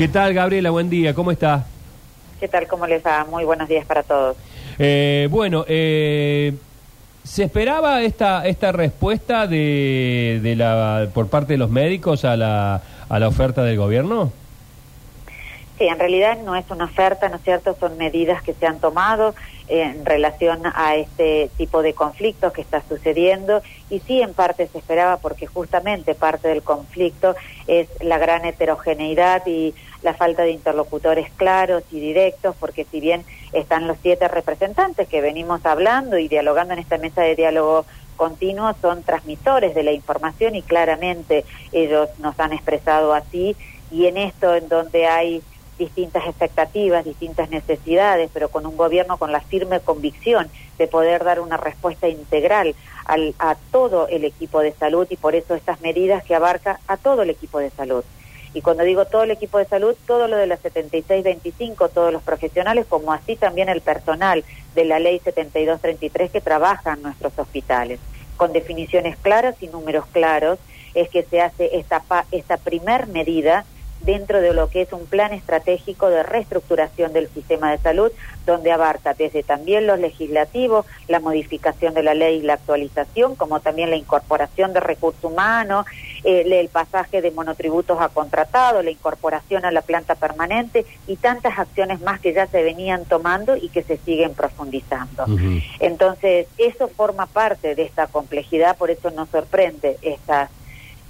¿Qué tal, Gabriela? Buen día, ¿cómo está? ¿Qué tal? ¿Cómo les va? Muy buenos días para todos. Eh, bueno, eh, ¿se esperaba esta, esta respuesta de, de la, por parte de los médicos a la, a la oferta del gobierno? Sí, en realidad no es una oferta, ¿no es cierto? Son medidas que se han tomado en relación a este tipo de conflictos que está sucediendo y sí en parte se esperaba porque justamente parte del conflicto es la gran heterogeneidad y la falta de interlocutores claros y directos porque si bien están los siete representantes que venimos hablando y dialogando en esta mesa de diálogo continuo son transmisores de la información y claramente ellos nos han expresado así y en esto en donde hay distintas expectativas, distintas necesidades, pero con un gobierno con la firme convicción de poder dar una respuesta integral al, a todo el equipo de salud y por eso estas medidas que abarca a todo el equipo de salud. Y cuando digo todo el equipo de salud, todo lo de la 7625, todos los profesionales, como así también el personal de la ley 7233 que trabaja en nuestros hospitales. Con definiciones claras y números claros es que se hace esta, esta primer medida dentro de lo que es un plan estratégico de reestructuración del sistema de salud, donde abarca desde también los legislativos, la modificación de la ley y la actualización, como también la incorporación de recursos humanos, el pasaje de monotributos a contratado, la incorporación a la planta permanente y tantas acciones más que ya se venían tomando y que se siguen profundizando. Entonces, eso forma parte de esta complejidad, por eso nos sorprende estas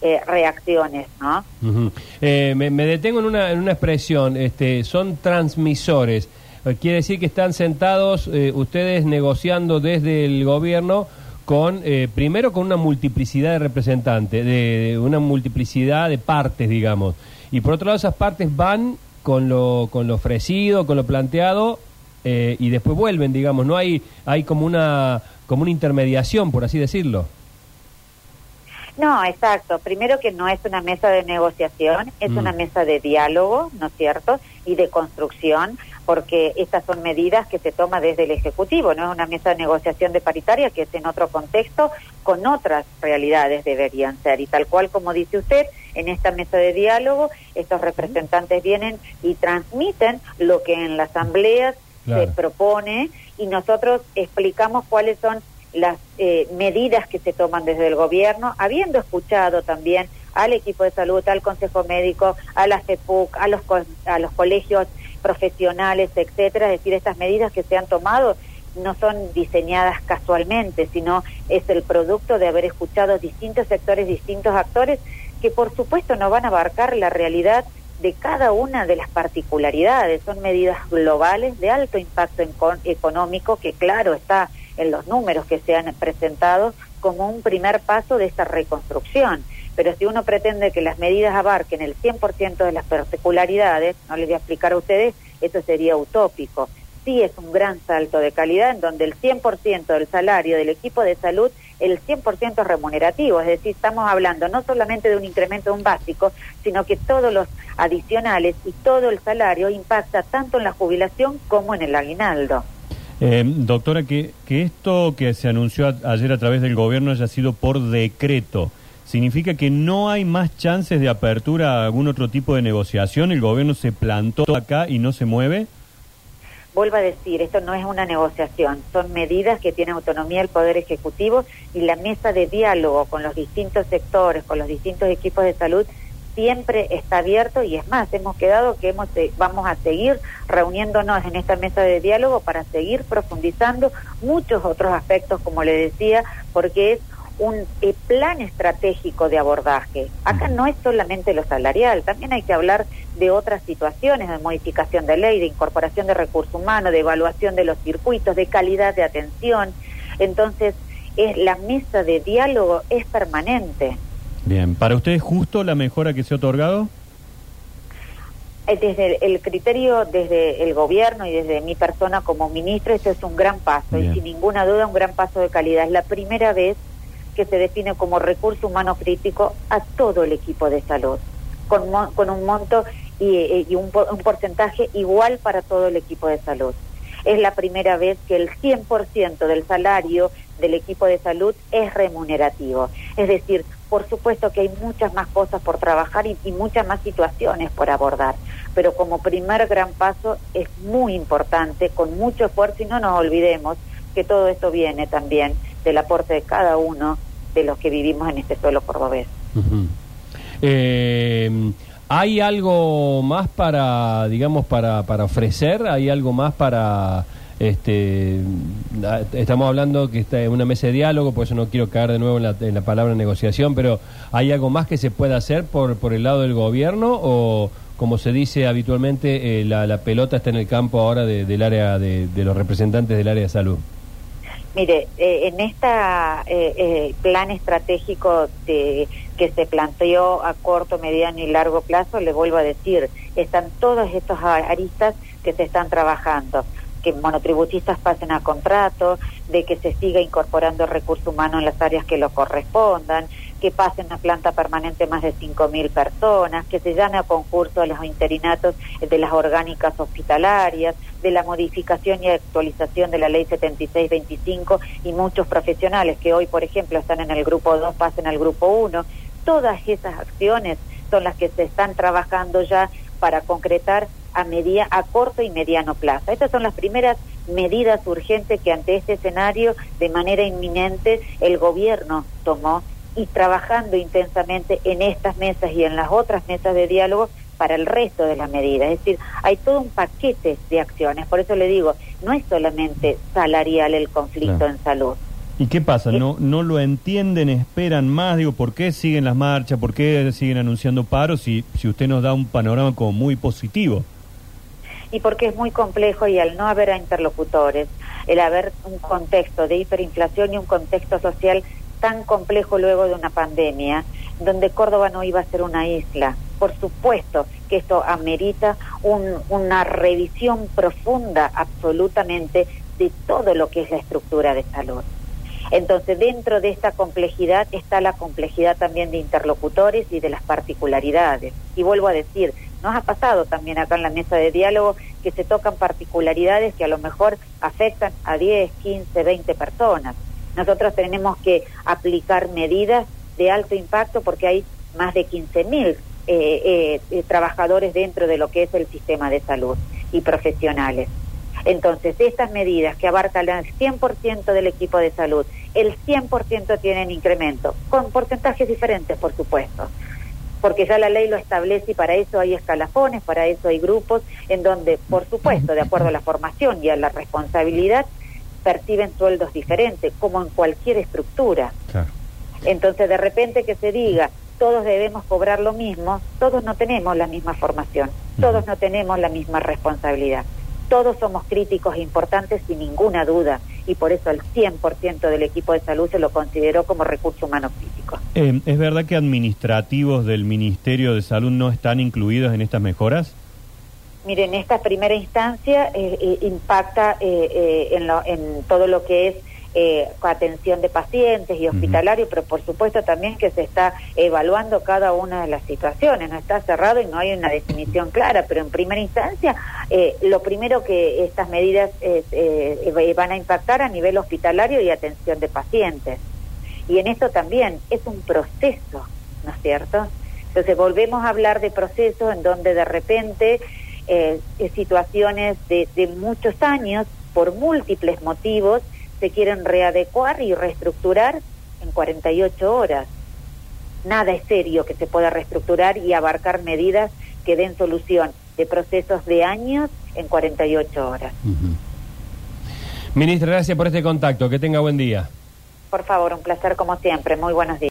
eh, reacciones, ¿no? Eh, me, detengo en una, en una expresión, este, son transmisores. Eh, quiere decir que están sentados ustedes negociando desde el gobierno con, primero con una multiplicidad de representantes, de, una multiplicidad de partes, digamos. Y por otro lado, esas partes van con lo, con lo ofrecido, con lo planteado, y después vuelven, digamos. No hay, hay como una, como una intermediación, por así decirlo. No, exacto. Primero que no es una mesa de negociación, es una mm. mesa de diálogo, ¿no es cierto? Y de construcción, porque estas son medidas que se toma desde el Ejecutivo, no es una mesa de negociación de paritaria que es en otro contexto, con otras realidades deberían ser. Y tal cual como dice usted, en esta mesa de diálogo, estos representantes vienen y transmiten lo que en la Asamblea se propone y nosotros explicamos cuáles son las eh, medidas que se toman desde el gobierno, habiendo escuchado también al equipo de salud, al Consejo Médico, a la FEPUC, a los, a los colegios profesionales, etcétera, es decir, estas medidas que se han tomado no son diseñadas casualmente, sino es el producto de haber escuchado distintos sectores, distintos actores, que por supuesto no van a abarcar la realidad de cada una de las particularidades. Son medidas globales de alto impacto económico que, claro, está en los números que se han presentado como un primer paso de esta reconstrucción. Pero si uno pretende que las medidas abarquen el 100% de las particularidades, no les voy a explicar a ustedes, eso sería utópico. Sí es un gran salto de calidad en donde el 100% del salario del equipo de salud, el 100% es remunerativo, es decir, estamos hablando no solamente de un incremento de un básico, sino que todos los adicionales y todo el salario impacta tanto en la jubilación como en el aguinaldo. Eh, doctora, que, que esto que se anunció ayer a través del gobierno haya sido por decreto, ¿significa que no hay más chances de apertura a algún otro tipo de negociación? ¿El gobierno se plantó acá y no se mueve? Vuelvo a decir, esto no es una negociación, son medidas que tiene autonomía el Poder Ejecutivo y la mesa de diálogo con los distintos sectores, con los distintos equipos de salud siempre está abierto y es más, hemos quedado que hemos, vamos a seguir reuniéndonos en esta mesa de diálogo para seguir profundizando muchos otros aspectos, como le decía, porque es un eh, plan estratégico de abordaje. Acá no es solamente lo salarial, también hay que hablar de otras situaciones, de modificación de ley, de incorporación de recursos humanos, de evaluación de los circuitos, de calidad de atención. Entonces, es la mesa de diálogo es permanente. Bien, ¿para usted es justo la mejora que se ha otorgado? Eh, desde el criterio, desde el gobierno y desde mi persona como ministro, esto es un gran paso y sin ninguna duda un gran paso de calidad. Es la primera vez que se define como recurso humano crítico a todo el equipo de salud, con, con un monto y, y un, un porcentaje igual para todo el equipo de salud. Es la primera vez que el 100% del salario del equipo de salud es remunerativo. Es decir, por supuesto que hay muchas más cosas por trabajar y, muchas más situaciones por abordar. pero como primer gran paso es muy importante, con mucho esfuerzo y no nos olvidemos que todo esto viene también del aporte de cada uno de los que vivimos en este suelo cordobés. eh, ¿Hay algo más para, digamos, para, para ofrecer? ¿Hay algo más para este, estamos hablando que está en una mesa de diálogo, por eso no quiero caer de nuevo en la, palabra negociación, pero ¿hay algo más que se pueda hacer por, por el lado del gobierno o, como se dice habitualmente, eh, la, pelota está en el campo ahora de, del área de, de, los representantes del área de salud? Mire, eh, en este eh, plan estratégico que se planteó a corto, mediano y largo plazo, le vuelvo a decir, están todos estos aristas que se están trabajando que monotributistas pasen a contrato, de que se siga incorporando recurso humano en las áreas que lo correspondan, que pasen a planta permanente más de 5.000 personas, que se llame a concurso a los interinatos de las orgánicas hospitalarias, de la modificación y actualización de la ley 7625 y muchos profesionales que hoy, por ejemplo, están en el grupo 2 pasen al grupo 1. Todas esas acciones son las que se están trabajando ya para concretar a, media, a corto y mediano plazo. Estas son las primeras medidas urgentes que ante este escenario de manera inminente el gobierno tomó y trabajando intensamente en estas mesas y en las otras mesas de diálogo para el resto de las medidas. Es decir, hay todo un paquete de acciones. Por eso le digo, no es solamente salarial el conflicto en salud. ¿Y qué pasa? ¿No, ¿No lo entienden, esperan más? Digo, ¿por qué siguen las marchas? ¿Por qué siguen anunciando paros si, si usted nos da un panorama como muy positivo? Y porque es muy complejo y al no haber interlocutores, el haber un contexto de hiperinflación y un contexto social tan complejo luego de una pandemia, donde Córdoba no iba a ser una isla. Por supuesto que esto amerita una revisión profunda absolutamente de todo lo que es la estructura de salud. Entonces, dentro de esta complejidad está la complejidad también de interlocutores y de las particularidades. Y vuelvo a decir, nos ha pasado también acá en la mesa de diálogo que se tocan particularidades que a lo mejor afectan a 10, 15, 20 personas. Nosotros tenemos que aplicar medidas de alto impacto porque hay más de 15 mil eh, eh, eh, trabajadores dentro de lo que es el sistema de salud y profesionales. Entonces, estas medidas que abarcan el 100% del equipo de salud, el 100% tienen incremento, con porcentajes diferentes, por supuesto porque ya la ley lo establece y para eso hay escalafones, para eso hay grupos en donde, por supuesto, de acuerdo a la formación y a la responsabilidad, perciben sueldos diferentes, como en cualquier estructura. Entonces, de repente que se diga, todos debemos cobrar lo mismo, todos no tenemos la misma formación, todos no tenemos la misma responsabilidad. Todos somos críticos importantes sin ninguna duda y por eso el 100% del equipo de salud se lo consideró como recurso humano Eh, ¿Es verdad que administrativos del Ministerio de Salud no están incluidos en estas mejoras? Miren, esta primera instancia eh, eh, impacta en, en todo lo que es eh, atención de pacientes y hospitalario, pero por supuesto también que se está evaluando cada una de las situaciones, no está cerrado y no hay una definición clara, pero en primera instancia eh, lo primero que estas medidas eh, van a impactar a nivel hospitalario y atención de pacientes. Y en esto también es un proceso, ¿no es cierto? Entonces volvemos a hablar de procesos en donde de repente situaciones de, de muchos años, por múltiples motivos, se quieren readecuar y reestructurar en 48 horas. Nada es serio que se pueda reestructurar y abarcar medidas que den solución de procesos de años en 48 horas. Ministra, gracias por este contacto. Que tenga buen día. Por favor, un placer como siempre. Muy buenos días.